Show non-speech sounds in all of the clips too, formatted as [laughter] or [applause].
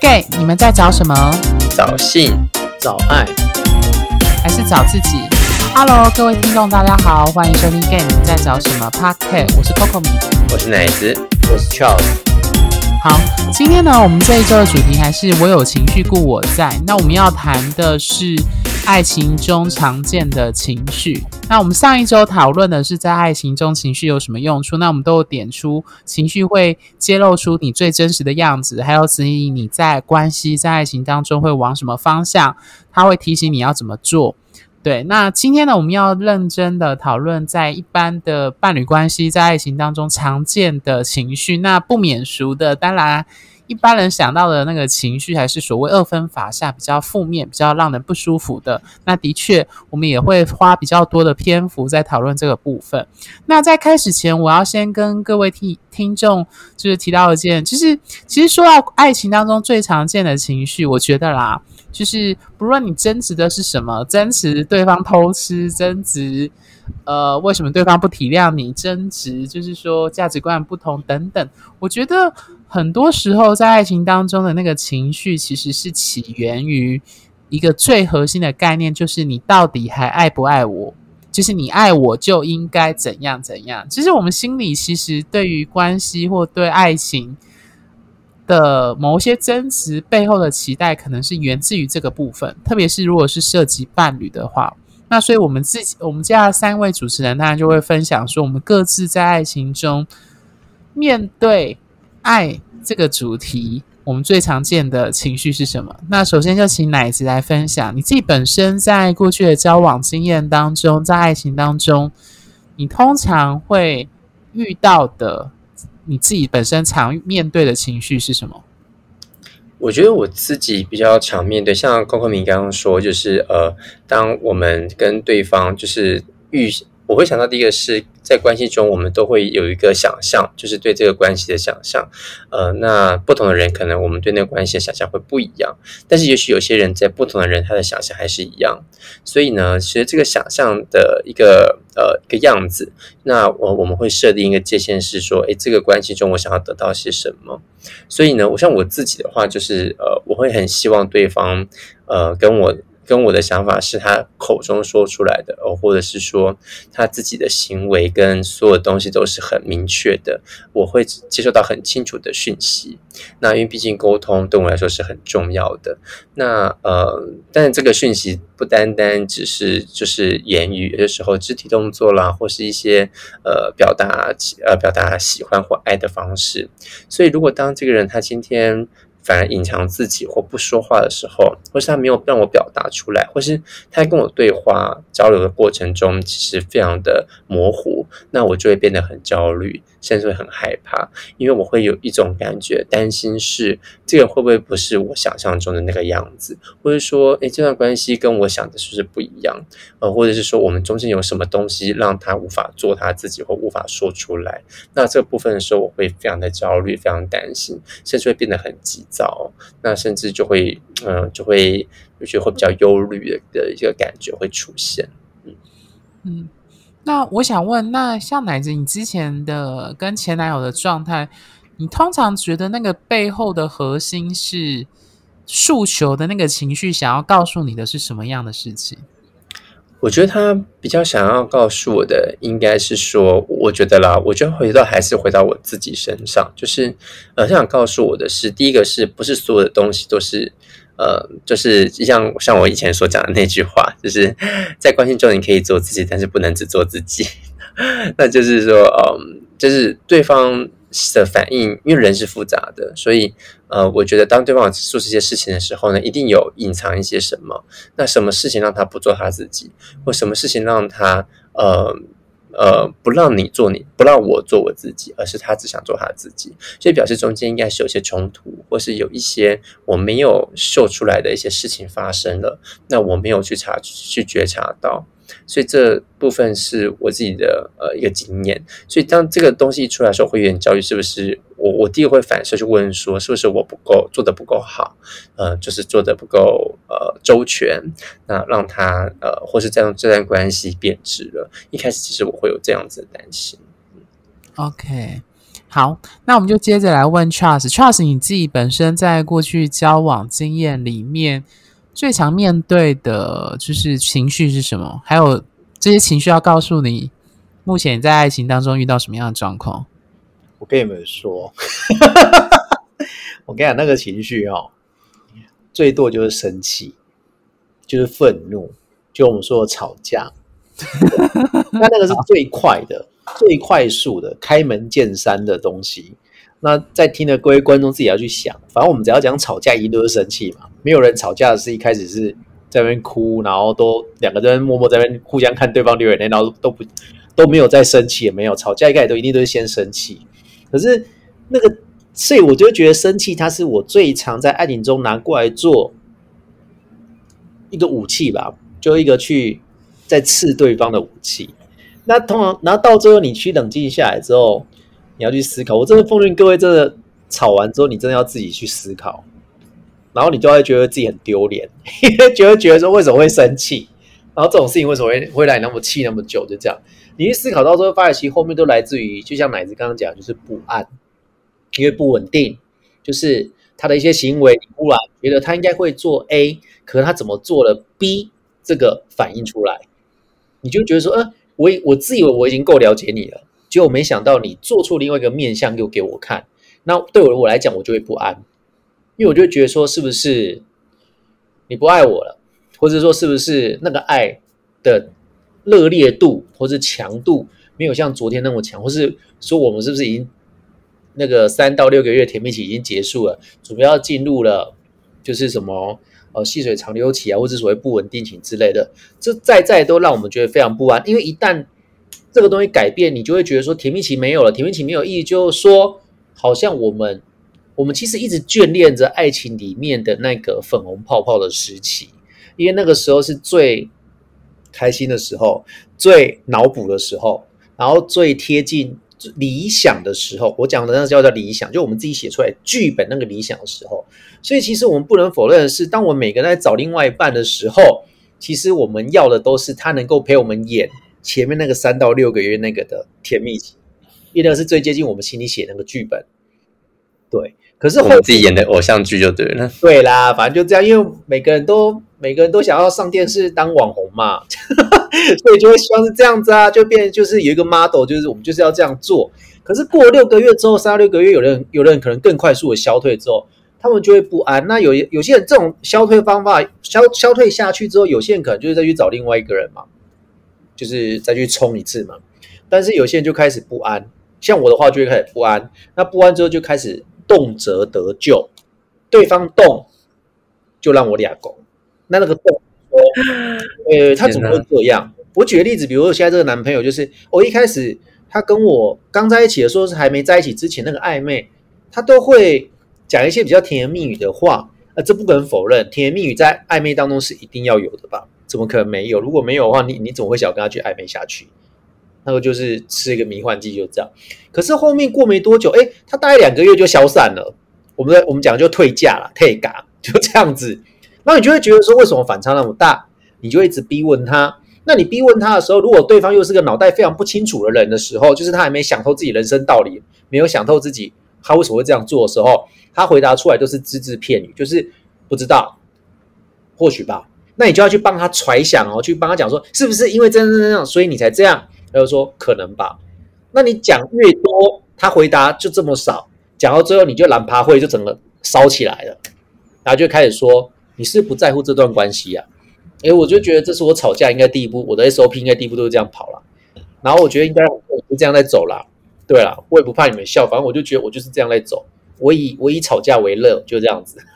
gay，你们在找什么？找性，找爱，还是找自己？Hello，各位听众，大家好，欢迎收听 gay，你们在找什么 Podcast？我是 Coco 米，我是奶子，我是 Charles。好，今天呢，我们这一周的主题还是我有情绪故我在。那我们要谈的是爱情中常见的情绪。那我们上一周讨论的是在爱情中情绪有什么用处。那我们都有点出情绪会揭露出你最真实的样子，还有指引你在关系在爱情当中会往什么方向，它会提醒你要怎么做。对，那今天呢，我们要认真的讨论在一般的伴侣关系，在爱情当中常见的情绪。那不免俗的，当然一般人想到的那个情绪，还是所谓二分法下比较负面、比较让人不舒服的。那的确，我们也会花比较多的篇幅在讨论这个部分。那在开始前，我要先跟各位听听众就是提到一件，就是其实说到爱情当中最常见的情绪，我觉得啦。就是不论你争执的是什么，争执对方偷吃，争执呃为什么对方不体谅你，争执就是说价值观不同等等。我觉得很多时候在爱情当中的那个情绪，其实是起源于一个最核心的概念，就是你到底还爱不爱我？就是你爱我就应该怎样怎样。其实我们心里其实对于关系或对爱情。的某些争执背后的期待，可能是源自于这个部分，特别是如果是涉及伴侣的话，那所以我们自己，我们接下来三位主持人，当然就会分享说，我们各自在爱情中面对爱这个主题，我们最常见的情绪是什么？那首先就请奶子来分享你自己本身在过去的交往经验当中，在爱情当中，你通常会遇到的。你自己本身常面对的情绪是什么？我觉得我自己比较常面对，像高克明刚刚说，就是呃，当我们跟对方就是遇。我会想到第一个是在关系中，我们都会有一个想象，就是对这个关系的想象。呃，那不同的人可能我们对那个关系的想象会不一样，但是也许有些人在不同的人他的想象还是一样。所以呢，其实这个想象的一个呃一个样子，那我我们会设定一个界限，是说，诶，这个关系中我想要得到些什么？所以呢，我像我自己的话，就是呃，我会很希望对方呃跟我。跟我的想法是他口中说出来的，哦，或者是说他自己的行为跟所有东西都是很明确的，我会接受到很清楚的讯息。那因为毕竟沟通对我来说是很重要的。那呃，但这个讯息不单单只是就是言语，有的时候肢体动作啦，或是一些呃表达呃表达喜欢或爱的方式。所以如果当这个人他今天。反而隐藏自己或不说话的时候，或是他没有让我表达出来，或是他跟我对话交流的过程中，其实非常的模糊，那我就会变得很焦虑，甚至会很害怕，因为我会有一种感觉，担心是这个会不会不是我想象中的那个样子，或者说，诶，这段关系跟我想的是不是不一样？呃，或者是说，我们中间有什么东西让他无法做他自己，或无法说出来？那这部分的时候，我会非常的焦虑，非常担心，甚至会变得很急。早，那甚至就会，嗯，就会，就觉得会比较忧虑的的一个感觉会出现，嗯嗯。那我想问，那像奶子，你之前的跟前男友的状态，你通常觉得那个背后的核心是诉求的那个情绪，想要告诉你的是什么样的事情？我觉得他比较想要告诉我的，应该是说，我觉得啦，我觉得回到还是回到我自己身上，就是呃，他想告诉我的是，第一个是不是所有的东西都是呃，就是像像我以前所讲的那句话，就是在关系中你可以做自己，但是不能只做自己。[laughs] 那就是说，嗯，就是对方。的反应，因为人是复杂的，所以呃，我觉得当对方做这些事情的时候呢，一定有隐藏一些什么。那什么事情让他不做他自己，或什么事情让他呃呃不让你做你，不让我做我自己，而是他只想做他自己，所以表示中间应该是有些冲突，或是有一些我没有秀出来的一些事情发生了，那我没有去察去觉察到。所以这部分是我自己的呃一个经验，所以当这个东西一出来的时候，会有点焦虑，是不是我我第一个会反射去问说，是不是我不够做的不够好，呃，就是做的不够呃周全，那让他呃或是这样这段关系变质了。一开始其实我会有这样子的担心。OK，好，那我们就接着来问 Charles。Charles，你自己本身在过去交往经验里面，最常面对的就是情绪是什么？还有这些情绪要告诉你，目前在爱情当中遇到什么样的状况？我跟你们说，我跟你讲，那个情绪哦，最多就是生气，就是愤怒，就我们说的吵架。那那个是最快的、最快速的开门见山的东西。那在听的各位观众自己要去想，反正我们只要讲吵架，一定都是生气嘛。没有人吵架的是一开始是在那边哭，然后都两个人默默在那边互相看对方流眼泪，然后都不都没有在生气，也没有吵架，一开始都一定都是先生气。可是那个，所以我就觉得生气，它是我最常在爱情中拿过来做一个武器吧，就一个去在刺对方的武器。那通常，然后到最后你去冷静下来之后，你要去思考。我真的奉劝各位，真的吵完之后，你真的要自己去思考，然后你就会觉得自己很丢脸，因为觉得觉得说为什么会生气，然后这种事情为什么会会让你那么气那么久，就这样。你去思考到之后，发现其实后面都来自于，就像奶子刚刚讲，就是不安，因为不稳定，就是他的一些行为，你忽然觉得他应该会做 A，可是他怎么做了 B，这个反应出来，你就觉得说，呃，我我自以为我已经够了解你了，结果没想到你做出另外一个面相又给我看，那对我我来讲，我就会不安，因为我就觉得说，是不是你不爱我了，或者说是不是那个爱的。热烈度或是强度没有像昨天那么强，或是说我们是不是已经那个三到六个月甜蜜期已经结束了，主要进入了就是什么呃细水长流期啊，或者所谓不稳定期之类的，这在在都让我们觉得非常不安。因为一旦这个东西改变，你就会觉得说甜蜜期没有了，甜蜜期没有意义，就是说好像我们我们其实一直眷恋着爱情里面的那个粉红泡泡的时期，因为那个时候是最。开心的时候，最脑补的时候，然后最贴近理想的时候，我讲的那叫叫理想，就我们自己写出来剧本那个理想的时候。所以，其实我们不能否认的是，当我们每个人在找另外一半的时候，其实我们要的都是他能够陪我们演前面那个三到六个月那个的甜蜜期，因为那是最接近我们心里写那个剧本。对，可是我们自己演的偶像剧就对了。对啦，反正就这样，因为每个人都。每个人都想要上电视当网红嘛，[laughs] 所以就会希望是这样子啊，就变就是有一个 model，就是我们就是要这样做。可是过六个月之后，三到六个月，有人有人可能更快速的消退之后，他们就会不安。那有有些人这种消退方法消消退下去之后，有些人可能就是再去找另外一个人嘛，就是再去冲一次嘛。但是有些人就开始不安，像我的话就会开始不安。那不安之后就开始动辄得救，对方动就让我俩拱。那那个动说，呃，他怎么会这样？我举个例子，比如说现在这个男朋友，就是我一开始他跟我刚在一起的时候，是还没在一起之前那个暧昧，他都会讲一些比较甜言蜜语的话。呃，这不可能否认，甜言蜜语在暧昧当中是一定要有的吧？怎么可能没有？如果没有的话，你你怎么会想跟他去暧昧下去？那个就是吃一个迷幻剂，就这样。可是后面过没多久，哎，他大概两个月就消散了。我们我们讲就退价了，退嘎，[laughs] 就这样子。那你就会觉得说，为什么反差那么大？你就一直逼问他。那你逼问他的时候，如果对方又是个脑袋非常不清楚的人的时候，就是他还没想透自己人生道理，没有想透自己他为什么会这样做的时候，他回答出来都是只字片语，就是不知道，或许吧。那你就要去帮他揣想哦，去帮他讲说，是不是因为这样这样，所以你才这样？他就说可能吧。那你讲越多，他回答就这么少，讲到最后你就懒趴会就整个烧起来了，然后就开始说。你是不在乎这段关系呀？哎，我就觉得这是我吵架应该第一步，我的 SOP 应该第一步都是这样跑了。然后我觉得应该我就这样在走啦。对了，我也不怕你们笑，反正我就觉得我就是这样在走。我以我以吵架为乐，就这样子。[laughs]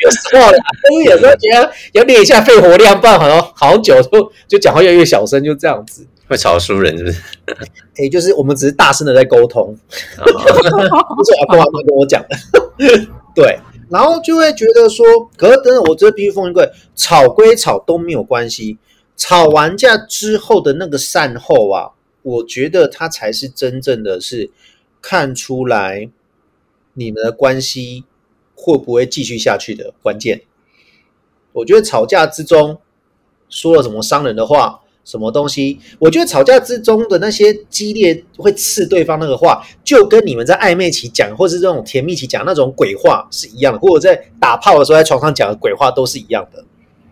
有时候啦，但是有时候觉得要练一下肺活量，不然好像好久就就讲话越来越小声，就这样子。会吵输人是不是？[laughs] 哎，就是我们只是大声的在沟通，[laughs] 不是阿公阿妈跟我讲的。对。然后就会觉得说，可是等等，我这必须奉一个吵归吵都没有关系。吵完架之后的那个善后啊，我觉得他才是真正的是看出来你们的关系会不会继续下去的关键。我觉得吵架之中说了什么伤人的话，什么东西？我觉得吵架之中的那些激烈会刺对方那个话，就跟你们在暧昧期讲，或是这种甜蜜期讲那种鬼话是一样的，或者在打炮的时候在床上讲的鬼话都是一样的。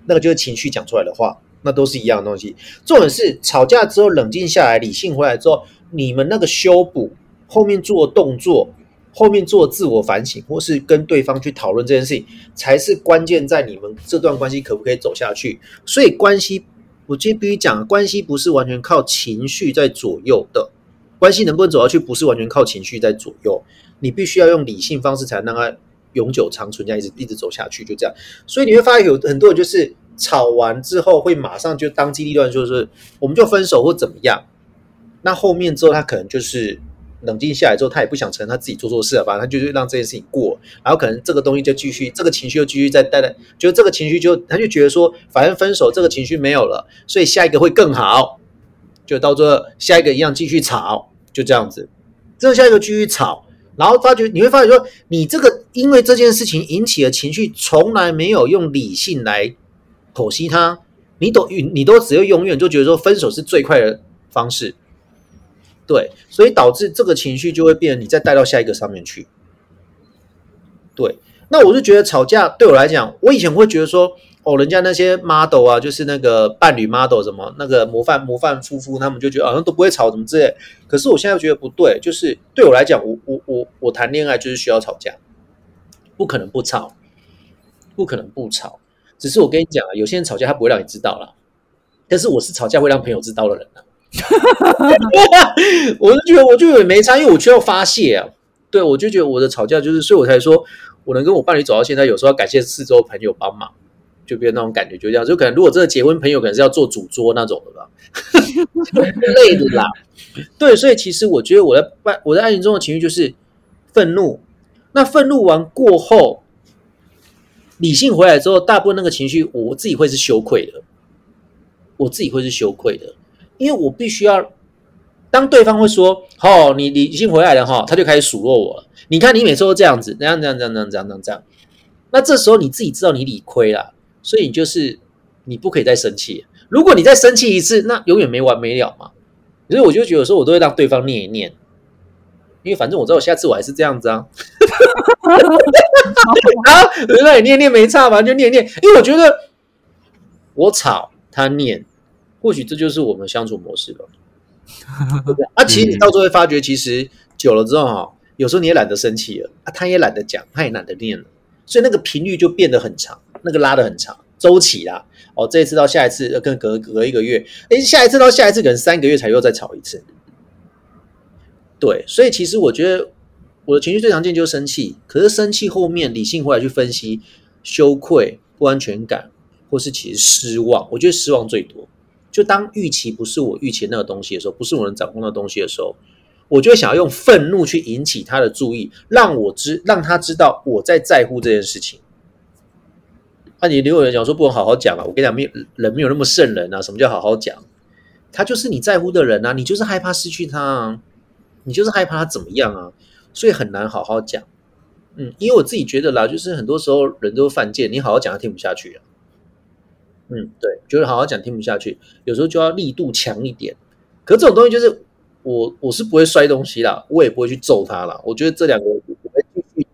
那个就是情绪讲出来的话，那都是一样的东西。重点是吵架之后冷静下来，理性回来之后，你们那个修补后面做动作，后面做自我反省，或是跟对方去讨论这件事情，才是关键在你们这段关系可不可以走下去。所以关系。我今天必须讲，关系不是完全靠情绪在左右的，关系能不能走下去，不是完全靠情绪在左右，你必须要用理性方式才能让它永久长存，这样一直一直走下去，就这样。所以你会发现有很多人就是吵完之后会马上就当机立断，就是我们就分手或怎么样，那后面之后他可能就是。冷静下来之后，他也不想承认他自己做错事了反正？他就是让这件事情过，然后可能这个东西就继续，这个情绪又继续在带来，就这个情绪就他就觉得说，反正分手这个情绪没有了，所以下一个会更好，就到这下一个一样继续吵，就这样子，这下一个继续吵，然后发觉你会发现说，你这个因为这件事情引起的情绪，从来没有用理性来剖析它，你都你都只有永远就觉得说分手是最快的方式。对，所以导致这个情绪就会变，你再带到下一个上面去。对，那我就觉得吵架对我来讲，我以前会觉得说，哦，人家那些 model 啊，就是那个伴侣 model 什么，那个模范模范夫妇，他们就觉得好像都不会吵，怎么之类。可是我现在觉得不对，就是对我来讲，我我我我谈恋爱就是需要吵架，不可能不吵，不可能不吵。只是我跟你讲啊，有些人吵架他不会让你知道了，但是我是吵架会让朋友知道的人啊。哈哈哈我就觉得，我就也没差，因为我需要发泄啊。对，我就觉得我的吵架就是，所以我才说，我能跟我伴侣走到现在，有时候要感谢四周朋友帮忙，就变那种感觉，就这样。就可能如果真的结婚，朋友可能是要做主桌那种的吧，累的啦。对，所以其实我觉得我在伴我在爱情中的情绪就是愤怒。那愤怒完过后，理性回来之后，大部分那个情绪，我自己会是羞愧的，我自己会是羞愧的。因为我必须要，当对方会说“哦，你你已经回来了哈”，他就开始数落我了。你看你每次都这样子，这样这样这样这样这样这样，那这时候你自己知道你理亏了，所以你就是你不可以再生气。如果你再生气一次，那永远没完没了嘛。所以我就觉得说，我都会让对方念一念，因为反正我知道我下次我还是这样子啊。[laughs] 啊，那你念念没差嘛，就念念。因为我觉得我吵他念。或许这就是我们相处模式吧。[laughs] 啊，其实你到最后会发觉，其实久了之后哈，有时候你也懒得生气了啊，他也懒得讲，他也懒得念了，所以那个频率就变得很长，那个拉的很长，周期啦。哦，这一次到下一次，跟隔隔一个月，哎，下一次到下一次，可能三个月才又再吵一次。对，所以其实我觉得我的情绪最常见就是生气，可是生气后面理性回来去分析，羞愧、不安全感，或是其实失望，我觉得失望最多。就当预期不是我预期那个东西的时候，不是我能掌控的东西的时候，我就会想要用愤怒去引起他的注意，让我知让他知道我在在乎这件事情。那你有人讲说不能好好讲啊？我跟你讲，没有人没有那么圣人啊。什么叫好好讲？他就是你在乎的人啊，你就是害怕失去他，啊，你就是害怕他怎么样啊？所以很难好好讲。嗯，因为我自己觉得啦，就是很多时候人都犯贱，你好好讲他听不下去啊。嗯，对，就是好好讲听不下去，有时候就要力度强一点。可这种东西就是我我是不会摔东西啦，我也不会去揍他啦。我觉得这两个我会继续。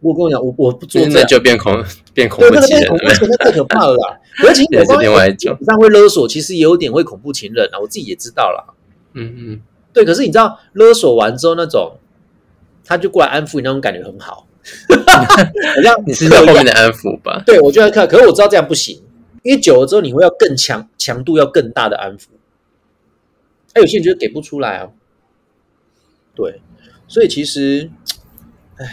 我跟我讲，我我不做这样就变恐变恐怖情人，那太可怕了啦。[laughs] 而且也是另外一种，上会勒索，其实也有点会恐怖情人啊。我自己也知道啦。嗯嗯，对。可是你知道勒索完之后那种，他就过来安抚你，那种感觉很好。[laughs] 好像 [laughs] 你是在后面的安抚吧？对，我就在看。可是我知道这样不行。因为久了之后，你会要更强强度，要更大的安抚。哎，有些人觉得给不出来啊。对，所以其实，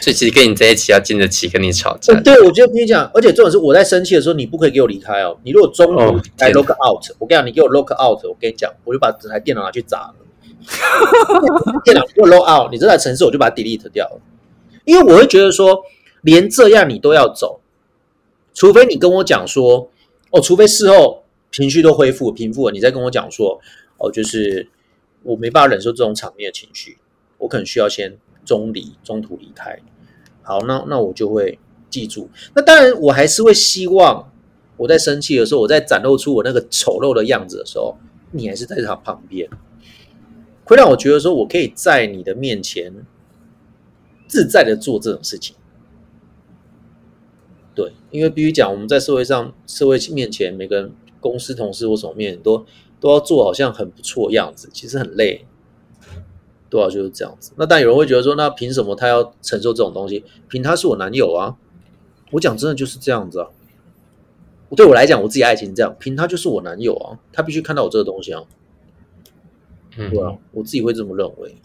所以其实跟你在一起要经得起跟你吵架。对，我觉得跟你讲，而且重点是我在生气的时候，你不可以给我离开哦。你如果中途来 lock out，我跟你讲，你给我 lock out，我跟你讲，我就把整台电脑拿去砸了。[laughs] 电脑给我 lock out，你这台城市我就把它 delete 掉了。因为我会觉得说，连这样你都要走。除非你跟我讲说，哦，除非事后情绪都恢复平复了，你再跟我讲说，哦，就是我没办法忍受这种场面的情绪，我可能需要先中离，中途离开。好，那那我就会记住。那当然，我还是会希望我在生气的时候，我在展露出我那个丑陋的样子的时候，你还是在他旁边，会让我觉得说我可以在你的面前自在的做这种事情。对，因为必须讲，我们在社会上、社会面前，每个人公司同事或什么面前都都要做好像很不错样子，其实很累。对啊，就是这样子。那但有人会觉得说，那凭什么他要承受这种东西？凭他是我男友啊！我讲真的就是这样子啊。对我来讲，我自己爱情这样，凭他就是我男友啊，他必须看到我这个东西啊。嗯，对啊，我自己会这么认为。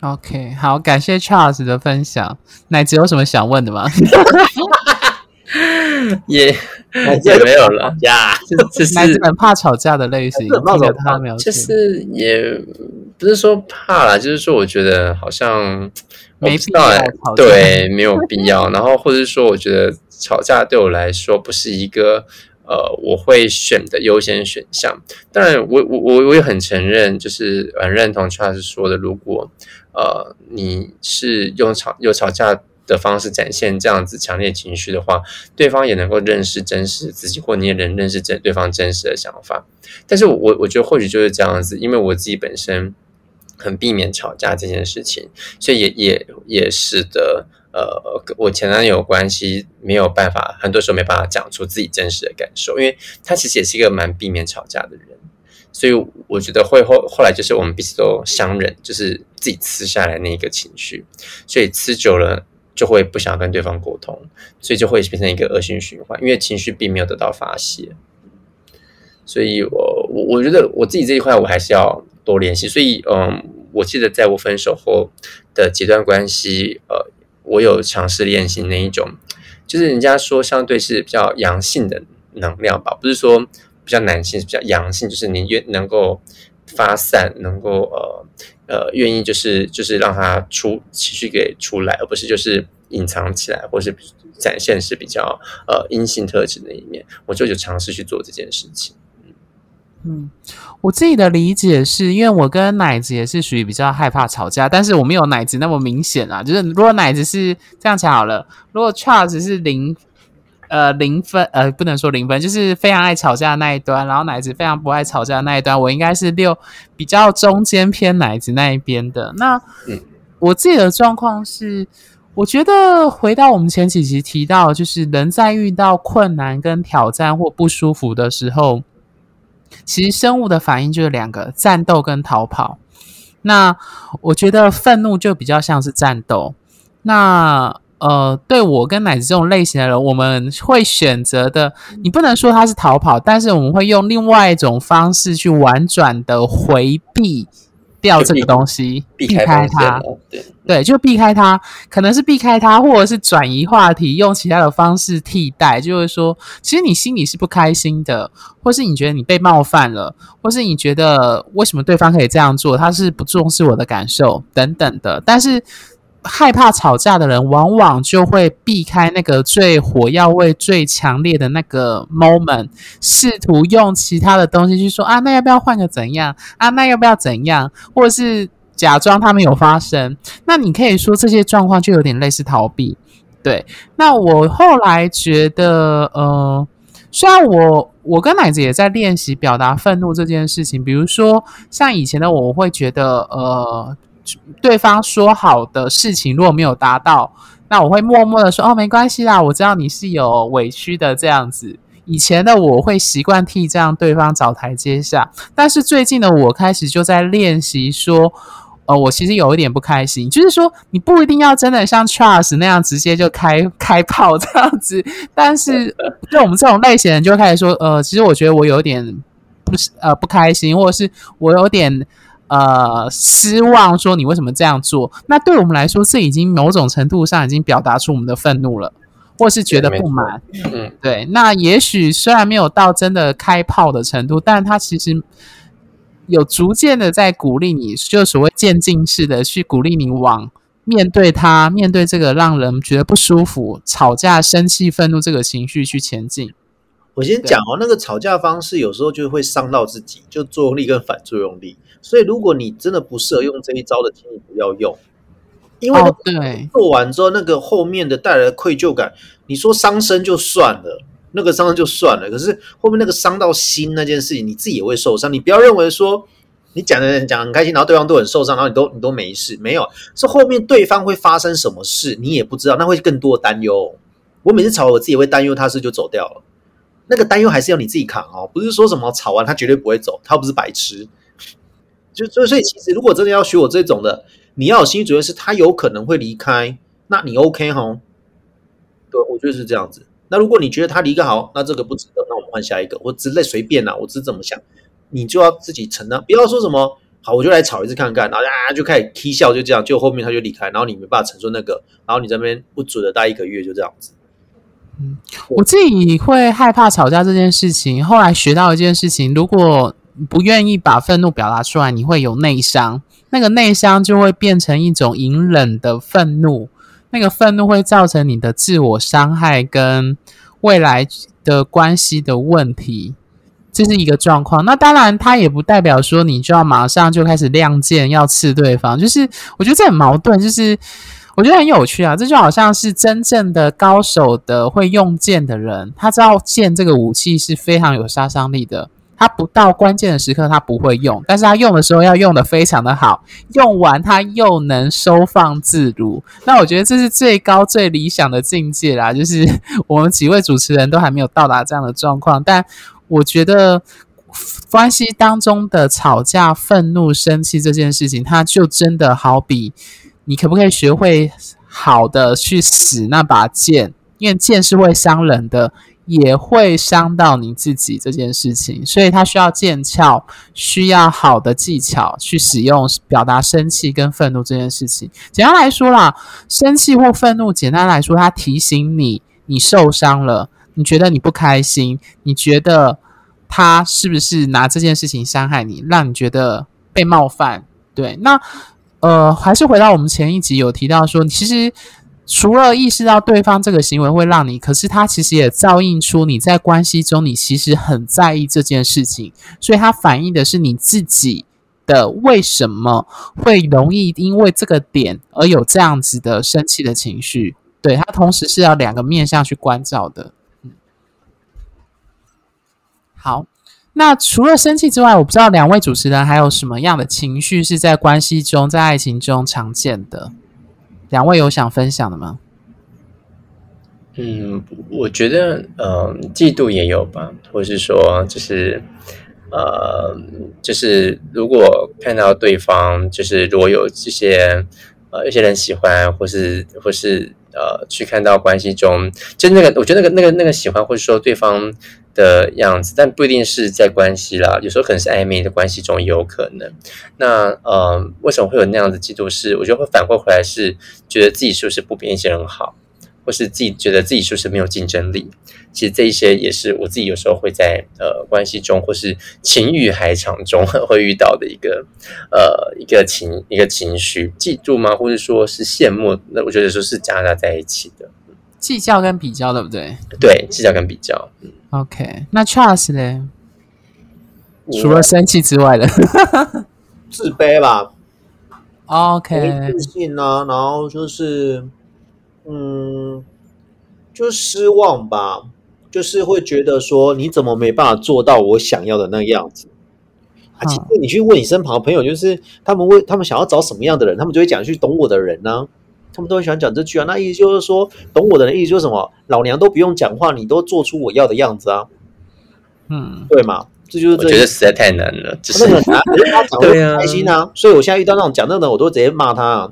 OK，好，感谢 Charles 的分享。奶子有什么想问的吗？[laughs] 也这也没有了，呀，[laughs] 就就奶子是很怕吵架的类型，很怕听着他描述，就是也不是说怕啦，就是说我觉得好像我没必要吵架对，没有必要。然后或者是说，我觉得吵架对我来说不是一个呃我会选的优先选项。当然我，我我我也很承认，就是很认同 Charles 说的，如果呃你是用吵有吵架。的方式展现这样子强烈情绪的话，对方也能够认识真实自己，或你也能认识真对方真实的想法。但是我我觉得或许就是这样子，因为我自己本身很避免吵架这件事情，所以也也也使得呃，我前男友关系没有办法，很多时候没办法讲出自己真实的感受，因为他其实也是一个蛮避免吵架的人，所以我觉得会后后来就是我们彼此都相忍，就是自己吃下来那一个情绪，所以吃久了。就会不想跟对方沟通，所以就会变成一个恶性循环，因为情绪并没有得到发泄。所以我我我觉得我自己这一块我还是要多联系。所以嗯，我记得在我分手后的几段关系，呃，我有尝试练习那一种，就是人家说相对是比较阳性的能量吧，不是说比较男性，是比较阳性，就是你越能够发散，能够呃呃愿意就是就是让它出情绪给出来，而不是就是隐藏起来，或是展现是比较呃阴性特质的一面。我就有尝试去做这件事情。嗯，我自己的理解是因为我跟奶子也是属于比较害怕吵架，但是我没有奶子那么明显啊。就是如果奶子是这样讲好了，如果 Charles 是零呃零分呃不能说零分，就是非常爱吵架的那一端，然后奶子非常不爱吵架的那一端，我应该是六比较中间偏奶子那一边的。那嗯我自己的状况是。我觉得回到我们前几集提到，就是人在遇到困难跟挑战或不舒服的时候，其实生物的反应就是两个：战斗跟逃跑。那我觉得愤怒就比较像是战斗。那呃，对我跟奶子这种类型的人，我们会选择的，你不能说他是逃跑，但是我们会用另外一种方式去婉转的回避掉这个东西，避开开它。对，对，就避开它，可能是避开它，或者是转移话题，用其他的方式替代。就是说，其实你心里是不开心的，或是你觉得你被冒犯了，或是你觉得为什么对方可以这样做，他是不重视我的感受等等的。但是害怕吵架的人，往往就会避开那个最火药味最强烈的那个 moment，试图用其他的东西去说啊，那要不要换个怎样啊？那要不要怎样？或者是假装他们有发生。那你可以说这些状况就有点类似逃避。对，那我后来觉得，呃，虽然我我跟奶子也在练习表达愤怒这件事情，比如说像以前的我，我会觉得，呃，对方说好的事情如果没有达到，那我会默默的说，哦，没关系啦，我知道你是有委屈的这样子。以前的我会习惯替这样对方找台阶下，但是最近的我开始就在练习说，呃，我其实有一点不开心，就是说你不一定要真的像 Charles 那样直接就开开炮这样子，但是 [laughs] 就我们这种类型人就会开始说，呃，其实我觉得我有点不是呃不开心，或者是我有点呃失望，说你为什么这样做？那对我们来说，这已经某种程度上已经表达出我们的愤怒了，或是觉得不满。嗯，对，那也许虽然没有到真的开炮的程度，但他其实有逐渐的在鼓励你，就所谓渐进式的去鼓励你往面对他，面对这个让人觉得不舒服、吵架、生气、愤怒这个情绪去前进。我先讲哦，那个吵架方式有时候就会伤到自己，就作用力跟反作用力。所以如果你真的不适合用这一招的，请你不要用。因为哦，对，做完之后，那个后面的带来的愧疚感，你说伤身就算了，那个伤身就算了，可是后面那个伤到心那件事情，你自己也会受伤。你不要认为说你讲的讲很开心，然后对方都很受伤，然后你都你都没事，没有，是后面对方会发生什么事，你也不知道，那会更多的担忧。我每次吵，我自己会担忧他是就走掉了，那个担忧还是要你自己扛哦，不是说什么吵完他绝对不会走，他不是白痴。就所以所以其实如果真的要学我这种的。你要有心理准备，是他有可能会离开，那你 OK 哈？对，我觉得是这样子。那如果你觉得他离开好，那这个不值得，那我们换下一个，我之类随便啦，我只是这么想，你就要自己承担，不要说什么好，我就来吵一次看看，然后啊就开始踢笑，就这样，就后面他就离开，然后你没办法承受那个，然后你这边不准的待一个月，就这样子。嗯，我自己会害怕吵架这件事情，后来学到一件事情，如果不愿意把愤怒表达出来，你会有内伤。那个内伤就会变成一种隐忍的愤怒，那个愤怒会造成你的自我伤害跟未来的关系的问题，这是一个状况。那当然，它也不代表说你就要马上就开始亮剑要刺对方，就是我觉得这很矛盾，就是我觉得很有趣啊。这就好像是真正的高手的会用剑的人，他知道剑这个武器是非常有杀伤力的。他不到关键的时刻，他不会用，但是他用的时候要用的非常的好，用完他又能收放自如。那我觉得这是最高最理想的境界啦，就是我们几位主持人都还没有到达这样的状况，但我觉得关系当中的吵架、愤怒、生气这件事情，它就真的好比你可不可以学会好的去使那把剑，因为剑是会伤人的。也会伤到你自己这件事情，所以它需要剑鞘，需要好的技巧去使用表达生气跟愤怒这件事情。简单来说啦，生气或愤怒，简单来说，它提醒你你受伤了，你觉得你不开心，你觉得他是不是拿这件事情伤害你，让你觉得被冒犯？对，那呃，还是回到我们前一集有提到说，其实。除了意识到对方这个行为会让你，可是他其实也照应出你在关系中，你其实很在意这件事情，所以它反映的是你自己的为什么会容易因为这个点而有这样子的生气的情绪。对，他同时是要两个面向去关照的。嗯，好，那除了生气之外，我不知道两位主持人还有什么样的情绪是在关系中、在爱情中常见的。两位有想分享的吗？嗯，我觉得，嗯，嫉妒也有吧，或是说，就是，呃，就是如果看到对方，就是如果有这些，呃，一些人喜欢，或是或是呃，去看到关系中，就那个，我觉得那个那个那个喜欢，或者说对方。的样子，但不一定是在关系啦，有时候可能是暧昧的关系中也有可能。那呃，为什么会有那样的嫉妒？是我觉得会反过回来，是觉得自己是不是不比那些人好，或是自己觉得自己是不是没有竞争力？其实这一些也是我自己有时候会在呃关系中，或是情欲海场中 [laughs] 会遇到的一个呃一个情一个情绪，嫉妒吗？或者说是羡慕？那我觉得说是夹杂在一起的。计较跟比较，对不对？对，计较跟比较。OK，那 Charles 呢？除了生气之外的，自卑吧。[laughs] OK，自信啊，然后就是，嗯，就失望吧，就是会觉得说，你怎么没办法做到我想要的那个样子？啊，其实你去问你身旁的朋友，就是他们为他们想要找什么样的人，他们就会讲去懂我的人呢。他们都很喜欢讲这句啊，那意思就是说，懂我的人意思就是什么？老娘都不用讲话，你都做出我要的样子啊，嗯，对嘛？这就是我觉得实在太难了，就是很难，可是他讲的开心啊，所以我现在遇到那种讲那种，我都直接骂他。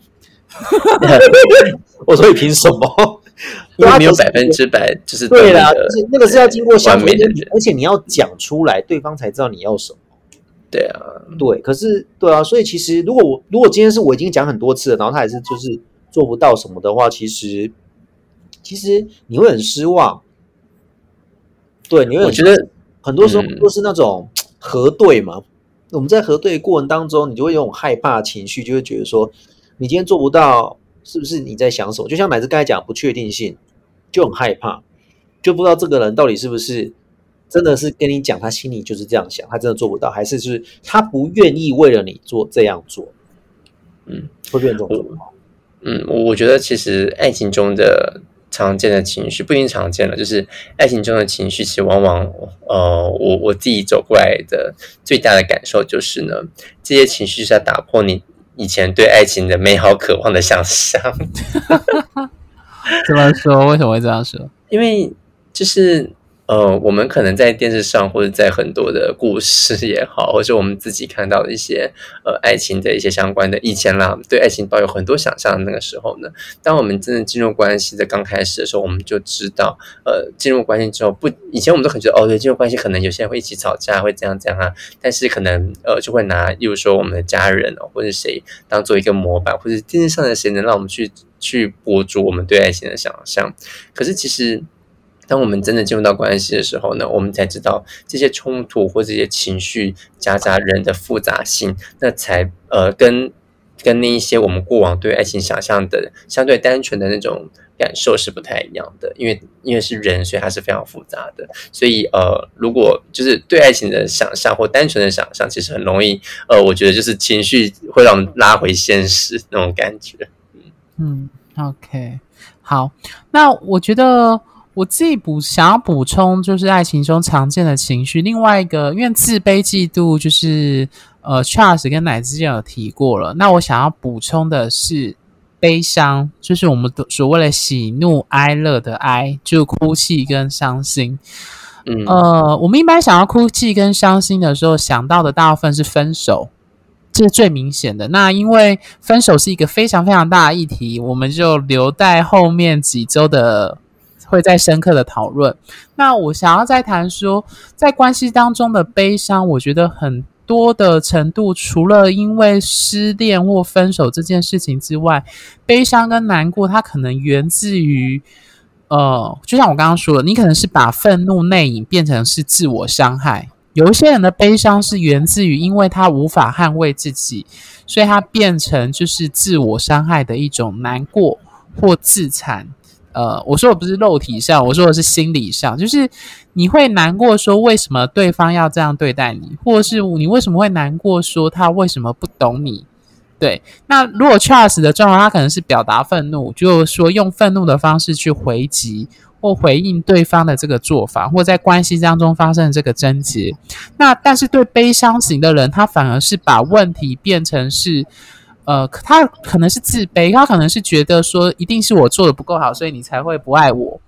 [laughs] [laughs] 我说你凭什么？[laughs] 因为没有百分之百就是对啦，就是那个是要经过相处，而且你要讲出来，对方才知道你要什么。对啊，对，可是对啊，所以其实如果我如果今天是我已经讲很多次了，然后他还是就是。做不到什么的话，其实其实你会很失望。对，你会我觉得很多时候都是那种核对嘛。我们在核对过程当中，你就会有种害怕情绪，就会觉得说，你今天做不到，是不是你在想什么？就像乃至刚才讲不确定性，就很害怕，就不知道这个人到底是不是真的是跟你讲，他心里就是这样想，他真的做不到，还是就是他不愿意为了你做这样做？嗯，会变这种状况。嗯，我我觉得其实爱情中的常见的情绪不一定常见了，就是爱情中的情绪，其实往往呃，我我自己走过来的最大的感受就是呢，这些情绪是在打破你以前对爱情的美好渴望的想象。[laughs] 这么说？为什么会这样说？因为就是呃，我们可能在电视上或者在很多的故事也好，或者我们自己看到的一些呃爱情的一些相关的，以前啦，对爱情抱有很多想象的那个时候呢，当我们真的进入关系的刚开始的时候，我们就知道，呃，进入关系之后不，以前我们都很觉得哦，对，进入关系可能有些人会一起吵架，会这样这样啊，但是可能呃就会拿，例如说我们的家人哦，或者谁当做一个模板，或者电视上的谁能让我们去去捕捉我们对爱情的想象，可是其实。当我们真的进入到关系的时候呢，我们才知道这些冲突或这些情绪夹杂人的复杂性，那才呃跟跟那一些我们过往对爱情想象的相对单纯的那种感受是不太一样的。因为因为是人，所以它是非常复杂的。所以呃，如果就是对爱情的想象或单纯的想象，其实很容易呃，我觉得就是情绪会让我们拉回现实那种感觉。嗯，OK，好，那我觉得。我自己补想要补充，就是爱情中常见的情绪。另外一个，因为自卑、嫉妒，就是呃，Charles 跟奶之前有提过了。那我想要补充的是悲伤，就是我们所谓的喜怒哀乐的哀，就哭泣跟伤心。嗯，呃，我们一般想要哭泣跟伤心的时候，想到的大部分是分手，这是最明显的。那因为分手是一个非常非常大的议题，我们就留待后面几周的。会再深刻的讨论。那我想要再谈说，在关系当中的悲伤，我觉得很多的程度，除了因为失恋或分手这件事情之外，悲伤跟难过，它可能源自于，呃，就像我刚刚说的，你可能是把愤怒内隐变成是自我伤害。有一些人的悲伤是源自于，因为他无法捍卫自己，所以他变成就是自我伤害的一种难过或自残。呃，我说的不是肉体上，我说的是心理上，就是你会难过，说为什么对方要这样对待你，或是你为什么会难过，说他为什么不懂你？对，那如果 Charles 的状况，他可能是表达愤怒，就是说用愤怒的方式去回击或回应对方的这个做法，或在关系当中发生这个症结。那但是对悲伤型的人，他反而是把问题变成是。呃，他可能是自卑，他可能是觉得说，一定是我做的不够好，所以你才会不爱我，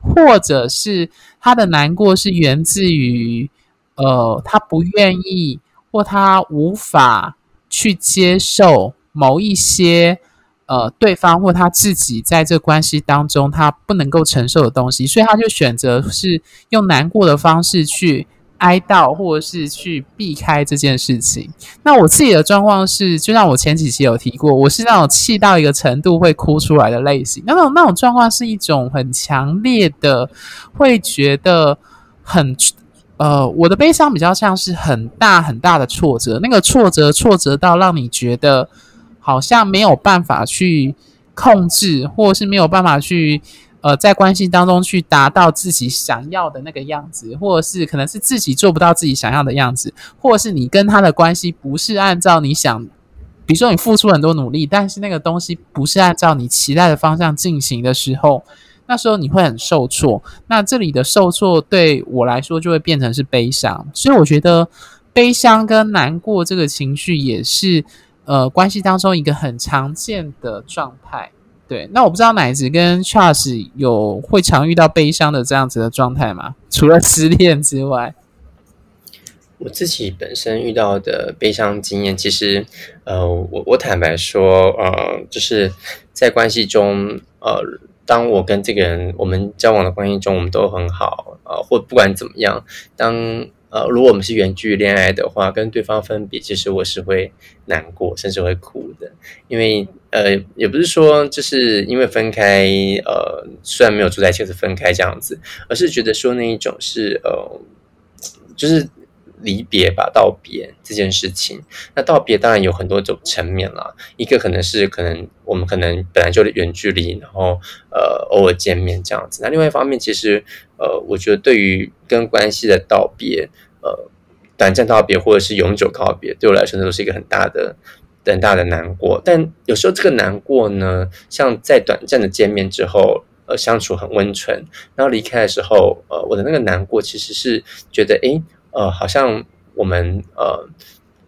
或者是他的难过是源自于，呃，他不愿意或他无法去接受某一些，呃，对方或他自己在这关系当中他不能够承受的东西，所以他就选择是用难过的方式去。哀悼，或者是去避开这件事情。那我自己的状况是，就像我前几期有提过，我是那种气到一个程度会哭出来的类型。那种那种状况是一种很强烈的，会觉得很呃，我的悲伤比较像是很大很大的挫折，那个挫折挫折到让你觉得好像没有办法去控制，或者是没有办法去。呃，在关系当中去达到自己想要的那个样子，或者是可能是自己做不到自己想要的样子，或者是你跟他的关系不是按照你想，比如说你付出很多努力，但是那个东西不是按照你期待的方向进行的时候，那时候你会很受挫。那这里的受挫对我来说就会变成是悲伤，所以我觉得悲伤跟难过这个情绪也是呃关系当中一个很常见的状态。对，那我不知道奶子跟 Charles 有会常遇到悲伤的这样子的状态吗？除了失恋之外，我自己本身遇到的悲伤经验，其实，呃，我我坦白说，呃，就是在关系中，呃，当我跟这个人我们交往的关系中，我们都很好，呃，或不管怎么样，当。呃，如果我们是远距离恋爱的话，跟对方分别，其实我是会难过，甚至会哭的。因为呃，也不是说就是因为分开，呃，虽然没有住在一起，是分开这样子，而是觉得说那一种是呃，就是离别吧，道别这件事情。那道别当然有很多种层面啦，一个可能是可能我们可能本来就远距离，然后呃偶尔见面这样子。那另外一方面，其实。呃，我觉得对于跟关系的道别，呃，短暂道别或者是永久告别，对我来说，那都是一个很大的很大的难过。但有时候这个难过呢，像在短暂的见面之后，呃，相处很温存，然后离开的时候，呃，我的那个难过其实是觉得，诶，呃，好像我们呃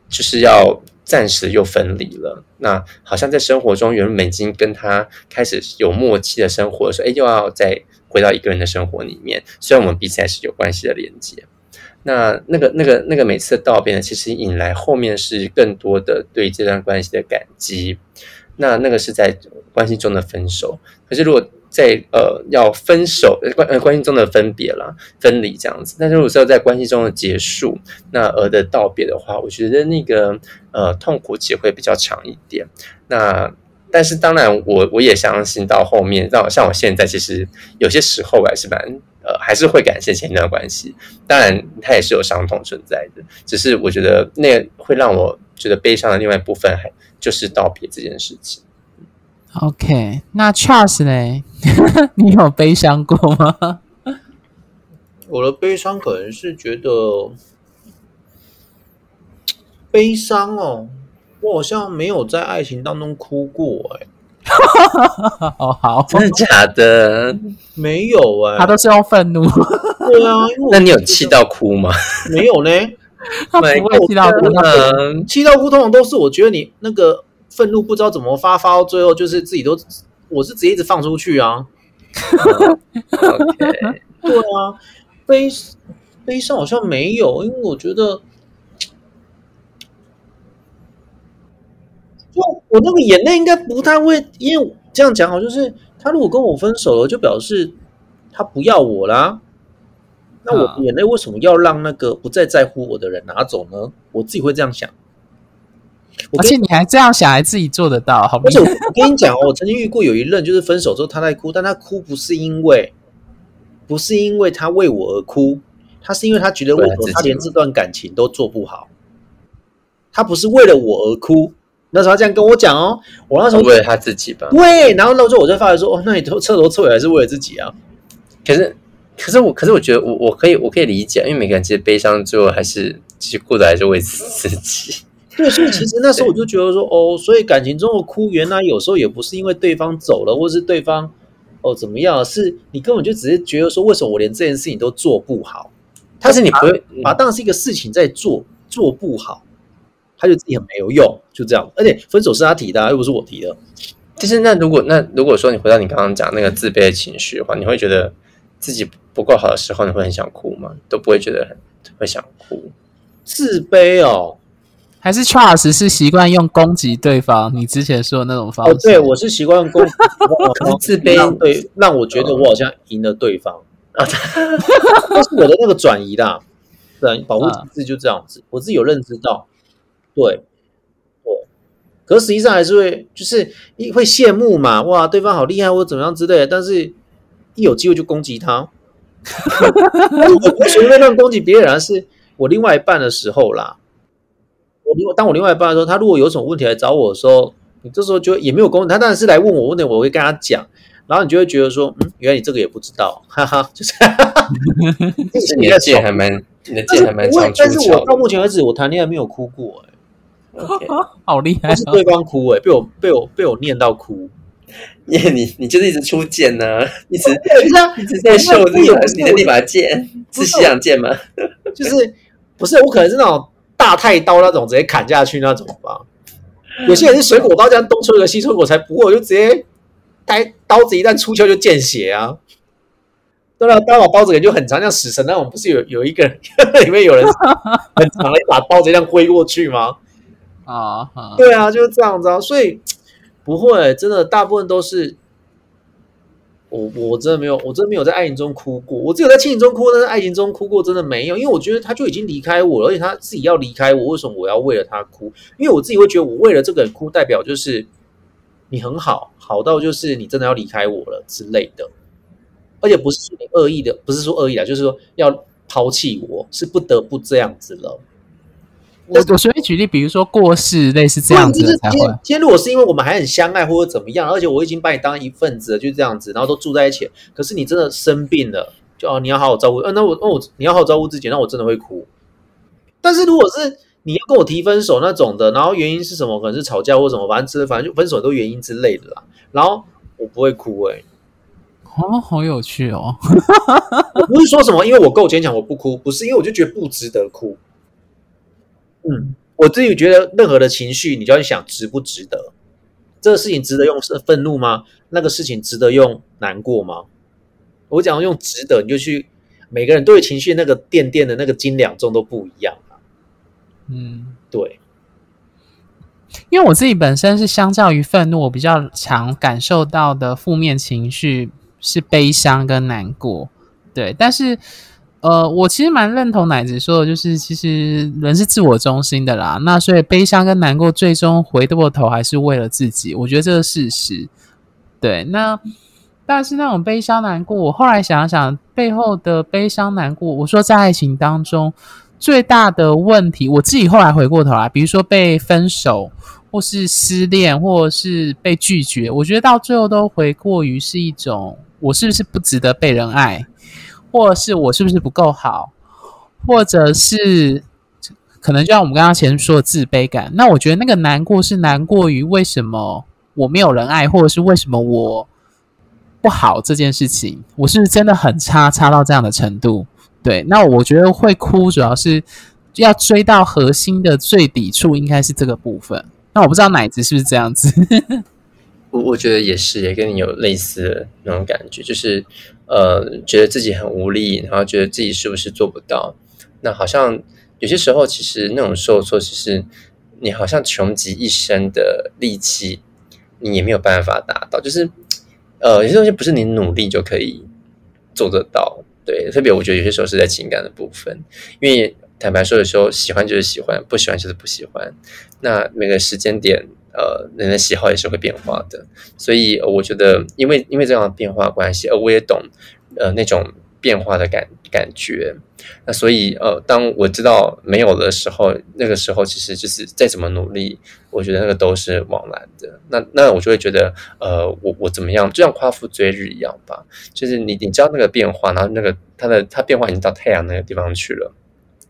就是要暂时又分离了。那好像在生活中，原本已经跟他开始有默契的生活的时候，诶，又要再回到一个人的生活里面。虽然我们彼此还是有关系的连接。那那个、那个、那个每次的道别呢，其实引来后面是更多的对这段关系的感激。那那个是在关系中的分手。可是如果在呃要分手关呃关系中的分别啦、分离这样子，但是如果是要在关系中的结束，那而的道别的话，我觉得那个呃痛苦期会比较长一点。那但是当然，我我也相信到后面，让像我现在其实有些时候还是蛮呃，还是会感谢前一段关系。当然，它也是有伤痛存在的，只是我觉得那会让我觉得悲伤的另外一部分，还就是道别这件事情。OK，那 Charles 呢？你有悲伤过吗？我的悲伤可能是觉得悲伤哦，我好像没有在爱情当中哭过、哎，[laughs] 哦，好，真的假的？没有哎、他都是用愤怒，对啊，[laughs] 那你有气到哭吗？没有呢？[laughs] 他不会气到哭。嗯，气到哭通常都是我觉得你那个愤怒不知道怎么发，发到最后就是自己都，我是直接一直放出去啊。OK，对啊，悲悲伤好像没有，因为我觉得，就我那个眼泪应该不太会，因为这样讲好，就是他如果跟我分手了，就表示他不要我啦。那我眼泪为什么要让那个不再在乎我的人拿走呢？我自己会这样想。而且你还这样想，还自己做得到，好而且我跟你讲哦，我曾经遇过有一任，就是分手之后他在哭，但他哭不是因为，不是因为他为我而哭，他是因为他觉得为什么他连这段感情都做不好，他不是为了我而哭。那时候他这样跟我讲哦，我那时候为了他自己吧。对，然后那时候我就发觉说，哦，那你头彻头彻尾还是为了自己啊。可是，可是我，可是我觉得我我可以我可以理解，因为每个人其实悲伤最后还是其实过得还是为自己。对，所以其实那时候我就觉得说，哦，所以感情中的哭，原来有时候也不是因为对方走了，或是对方哦怎么样，是你根本就只是觉得说，为什么我连这件事情都做不好？但是你不会，把它当成是一个事情在做，做不好，他就自己很没有用，就这样。而且分手是他提的、啊，又不是我提的。就是那如果那如果说你回到你刚刚讲那个自卑的情绪的话，你会觉得自己不够好的时候，你会很想哭吗？都不会觉得很会想哭。自卑哦，还是 Charles 是习惯用攻击对方，你之前说的那种方式。哦，对，我是习惯攻是 [laughs] 自卑让对让我觉得我好像赢了对方啊，[laughs] 但是我的那个转移啦，对，保护机制就这样子，我自己有认知到，对，对，可是实际上还是会就是一会羡慕嘛，哇，对方好厉害或者怎么样之类的，但是一有机会就攻击他。我不随便乱攻击别人，而是我另外一半的时候啦。我另当我另外一半的时候，他如果有什么问题来找我的时候，你这时候就也没有攻击他，当然是来问我问题，我会跟他讲，然后你就会觉得说，嗯，原来你这个也不知道，哈哈，就是，[laughs] 就是你的剑还蛮，你的剑还蛮不会常出但是我。到目前为止，我谈恋爱没有哭过、欸，OK，[laughs] 好厉害哦！都是对方哭、欸，被我被我被我念到哭，因 [laughs] 为你你就是一直出剑呢、[laughs] 一直对，就是啊一直在秀不是你的那把剑，是西洋剑吗？就是不是我可能是那种大太刀那种直接砍下去那种吧。有些人是水果刀这样东戳一个西戳一个，我才不会，我就直接带刀子一旦出鞘就见血啊。对了，刀把刀子也就很长，像死神那种，不是有有一个人里面有人很长的一把刀子这样挥过去吗？啊！对啊，就是这样子啊，所以不会，真的大部分都是我我真的没有，我真的没有在爱情中哭过，我只有在亲情中哭，但是爱情中哭过真的没有，因为我觉得他就已经离开我了，而且他自己要离开我，为什么我要为了他哭？因为我自己会觉得，我为了这个人哭，代表就是你很好，好到就是你真的要离开我了之类的，而且不是说你恶意的，不是说恶意的，就是说要抛弃我，是不得不这样子了。我我随便举例，比如说过世，类似这样子才会。今天今天如果是因为我们还很相爱或者怎么样，而且我已经把你当一份子了，就这样子，然后都住在一起，可是你真的生病了，就哦你要好好照顾，呃，那我那我你要好好照顾自己，那我真的会哭。但是如果是你要跟我提分手那种的，然后原因是什么？可能是吵架或什么，反正之反正就分手很多原因之类的啦。然后我不会哭哎、哦，好有趣哦。[laughs] 我不是说什么因为我够坚强我不哭，不是因为我就觉得不值得哭。嗯，我自己觉得任何的情绪，你就要去想值不值得。这个事情值得用是愤怒吗？那个事情值得用难过吗？我讲用值得，你就去每个人对情绪那个垫垫的那个斤两重都不一样啊。嗯，对，因为我自己本身是相较于愤怒，我比较常感受到的负面情绪是悲伤跟难过。对，但是呃，我其实蛮认同奶子说的，就是其实人是自我中心的啦。那所以悲伤跟难过最终回过头还是为了自己，我觉得这个事实。对，那但是那种悲伤难过，我后来想想背后的悲伤难过，我说在爱情当中最大的问题，我自己后来回过头来，比如说被分手，或是失恋，或是被拒绝，我觉得到最后都回过于是一种我是不是不值得被人爱，或是我是不是不够好，或者是可能就像我们刚刚前面说的自卑感。那我觉得那个难过是难过于为什么我没有人爱，或者是为什么我不好这件事情，我是不是真的很差，差到这样的程度？对，那我觉得会哭，主要是要追到核心的最底处，应该是这个部分。那我不知道奶子是不是这样子？[laughs] 我我觉得也是，也跟你有类似的那种感觉，就是呃，觉得自己很无力，然后觉得自己是不是做不到。那好像有些时候，其实那种受挫，其实你好像穷极一生的力气，你也没有办法达到。就是呃，有些东西不是你努力就可以做得到。对，特别我觉得有些时候是在情感的部分，因为坦白说，有时候喜欢就是喜欢，不喜欢就是不喜欢。那每个时间点，呃，人的喜好也是会变化的，所以我觉得，因为因为这样的变化关系，呃，我也懂呃那种变化的感感觉。那所以呃，当我知道没有的时候，那个时候其实就是再怎么努力，我觉得那个都是枉然的。那那我就会觉得，呃，我我怎么样，就像夸父追日一样吧，就是你你知道那个变化，然后那个它的它变化已经到太阳那个地方去了。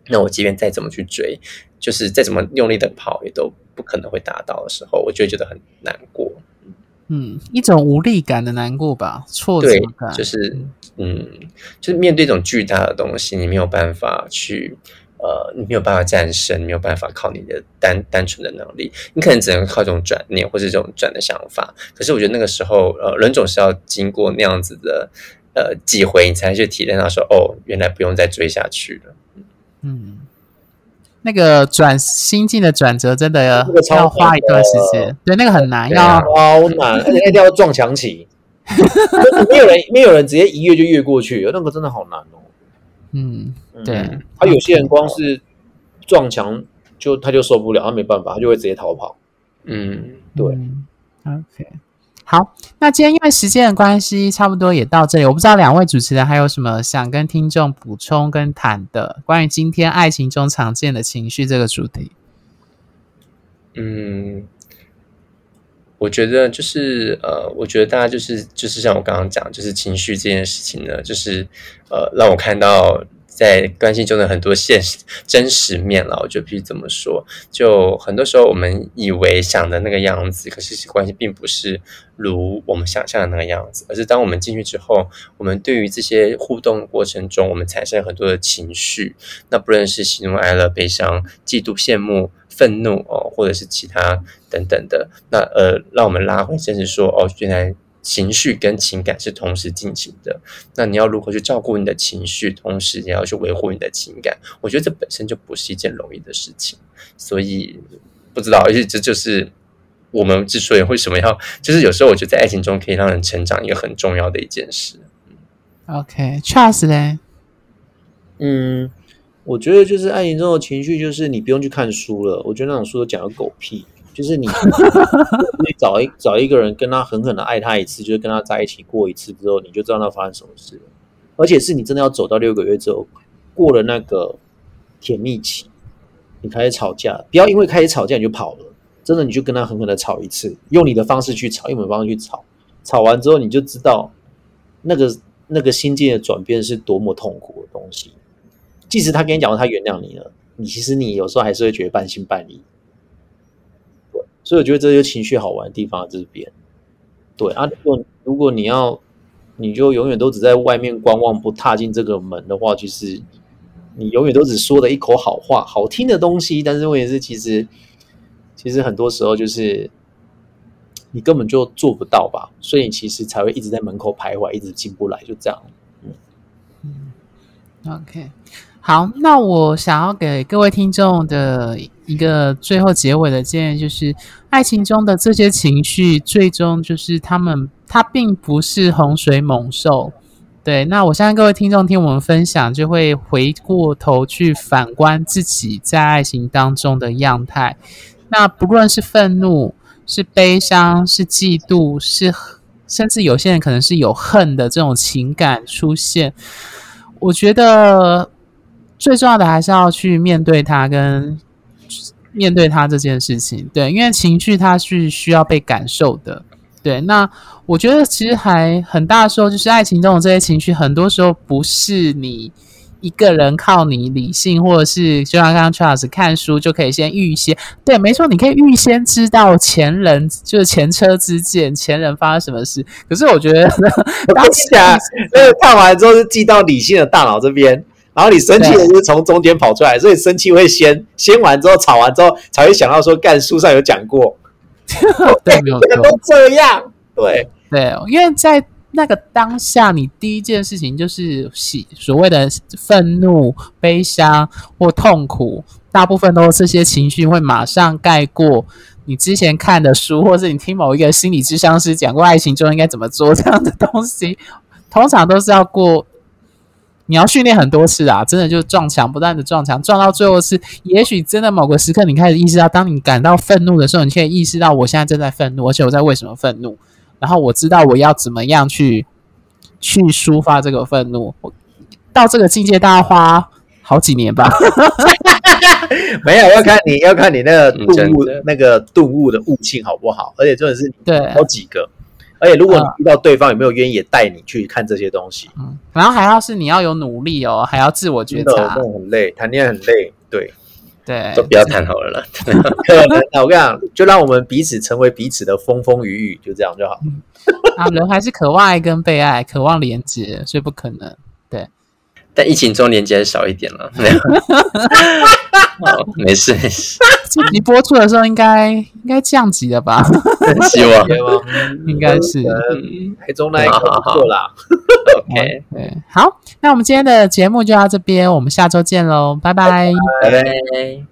那我即便再怎么去追，就是再怎么用力的跑，也都不可能会达到的时候，我就会觉得很难过。嗯，一种无力感的难过吧，挫折对感，，就是嗯，就是面对一种巨大的东西，你没有办法去呃，你没有办法战胜，你没有办法靠你的单单纯的能力，你可能只能靠这种转念或是这种转的想法。可是我觉得那个时候，呃，人总是要经过那样子的呃几回，你才去体验到说，哦，原来不用再追下去了。嗯，那个转心境的转折真的那个要花一段时间，对，那个很难，要。超难，而且那条要撞墙起，没有人 [laughs] 没有人直接一跃就越过去，那个真的好难哦。嗯，嗯。对，他有些人光是撞墙就他就受不了，他没办法，他就会直接逃跑。嗯，对。嗯 OK，好，那今天因为时间的关系，差不多也到这里。我不知道两位主持人还有什么想跟听众补充跟谈的，关于今天爱情中常见的情绪这个主题。嗯，我觉得就是呃，我觉得大家就是就是像我刚刚讲，就是情绪这件事情呢，就是呃，让我看到在关系中的很多现实真实面了。我就必须这么说，就很多时候我们以为想的那个样子，可是关系并不是如我们想象的那个样子，而是当我们进去之后，我们对于这些互动过程中，我们产生很多的情绪，那不论是喜怒哀乐、悲伤、嫉妒、羡慕。愤怒哦，或者是其他等等的，那呃，让我们拉回，甚至说哦，原来情绪跟情感是同时进行的。那你要如何去照顾你的情绪，同时也要去维护你的情感？我觉得这本身就不是一件容易的事情。所以不知道，而且这就是我们之所以为什么要，就是有时候我觉得在爱情中可以让人成长一个很重要的一件事。OK，Charles、嘞，嗯，我觉得就是爱情中的情绪，就是你不用去看书了。我觉得那种书都讲的狗屁，就是你你找一 [laughs] 找一个人，跟他狠狠的爱他一次，就是跟他在一起过一次之后，你就知道那发生什么事了。而且是你真的要走到六个月之后，过了那个甜蜜期，你开始吵架，不要因为开始吵架你就跑了，真的你就跟他狠狠的吵一次，用你的方式去吵，用你的方式去吵，吵完之后你就知道那个那个心境的转变是多么痛苦的东西。即使他跟你讲说他原谅你了，你其实你有时候还是会觉得半信半疑。所以我觉得这就情绪好玩的地方在这边。对啊，如果如果你要，你就永远都只在外面观望，不踏进这个门的话，其实你永远都只说了一口好话、好听的东西，但是问题是，其实其实很多时候就是你根本就做不到吧，所以你其实才会一直在门口徘徊，一直进不来，就这样。OK，好，那我想要给各位听众的一个最后结尾的建议就是，爱情中的这些情绪，最终就是他们，它并不是洪水猛兽。对，那我相信各位听众听我们分享，就会回过头去反观自己在爱情当中的样态。那不论是愤怒、是悲伤、是嫉妒、是甚至有些人可能是有恨的这种情感出现。我觉得最重要的还是要去面对它，跟面对它这件事情。对，因为情绪它是需要被感受的。对，那我觉得其实还很大的时候，就是爱情中的这些情绪，很多时候不是你一个人靠你理性，或者是就像刚刚 Charles 看书就可以先预先。对，没错，你可以预先知道前人就是前车之鉴，前人发生什么事。可是我觉得当下那个看完之后是记到理性的大脑这边，然后你生气的就是从中间跑出来，所以生气会先先完之后吵完之后才会想到说，干书上有讲过，[laughs] 对，没有错。[laughs] 都这样，对对，因为在那个当下，你第一件事情就是喜所谓的愤怒、悲伤或痛苦，大部分都是这些情绪会马上盖过你之前看的书，或是你听某一个心理智商师讲过爱情中应该怎么做这样的东西，通常都是要过。你要训练很多次啊，真的就是撞墙，不断的撞墙，撞到最后是，也许真的某个时刻，你开始意识到，当你感到愤怒的时候，你可以意识到我现在正在愤怒，而且我在为什么愤怒，然后我知道我要怎么样去去抒发这个愤怒。我到这个境界，大概花好几年吧。[laughs] 没有要看你要看你那个嗯顿悟、真。的那个顿悟的悟性好不好，而且重点是对，好几个，而且如果你嗯遇到对方有没有愿意也带你去看这些东西，嗯，然后还要是你要有努力哦，还要自我觉真的察那，种很累，谈恋爱很累，对，对都，不要谈好了啦。可能啊，我跟你讲，就让我们彼此成为彼此的风风雨雨，就这样就好。啊，人还是渴望爱跟被爱，渴望连接，所以不可能。但疫情中连接少一点了，没有。[laughs] 好，没事没事，这集播出的时候应该应该降级了吧？[laughs] 希望。[laughs] 应该是。嗯台中那一个不错啦。OK，对，好，那我们今天的节目就到这边，我们下周见喽，拜拜。拜拜。